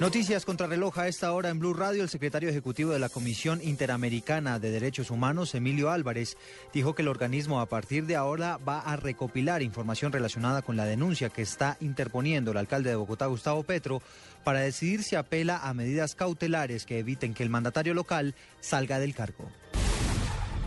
Noticias contra reloj a esta hora en Blue Radio. El secretario ejecutivo de la Comisión Interamericana de Derechos Humanos, Emilio Álvarez, dijo que el organismo a partir de ahora va a recopilar información relacionada con la denuncia que está interponiendo el alcalde de Bogotá, Gustavo Petro, para decidir si apela a medidas cautelares que eviten que el mandatario local salga del cargo.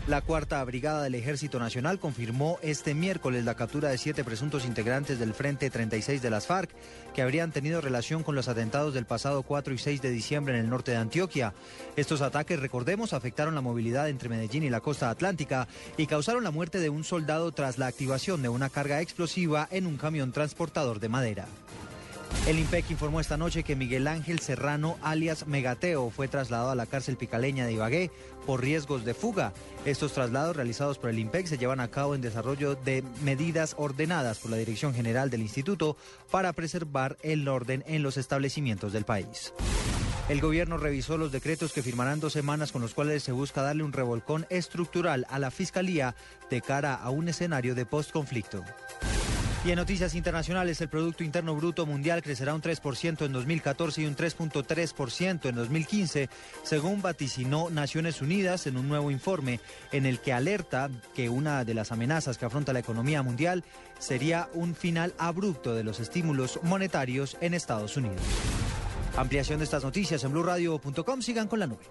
La cuarta brigada del Ejército Nacional confirmó este miércoles la captura de siete presuntos integrantes del Frente 36 de las FARC que habrían tenido relación con los atentados del pasado 4 y 6 de diciembre en el norte de Antioquia. Estos ataques, recordemos, afectaron la movilidad entre Medellín y la costa atlántica y causaron la muerte de un soldado tras la activación de una carga explosiva en un camión transportador de madera. El IMPEC informó esta noche que Miguel Ángel Serrano, alias Megateo, fue trasladado a la cárcel picaleña de Ibagué por riesgos de fuga. Estos traslados realizados por el IMPEC se llevan a cabo en desarrollo de medidas ordenadas por la Dirección General del Instituto para preservar el orden en los establecimientos del país. El gobierno revisó los decretos que firmarán dos semanas con los cuales se busca darle un revolcón estructural a la Fiscalía de cara a un escenario de postconflicto. Y en noticias internacionales, el Producto Interno Bruto Mundial crecerá un 3% en 2014 y un 3.3% en 2015, según vaticinó Naciones Unidas en un nuevo informe en el que alerta que una de las amenazas que afronta la economía mundial sería un final abrupto de los estímulos monetarios en Estados Unidos. Ampliación de estas noticias en blurradio.com. Sigan con la nube.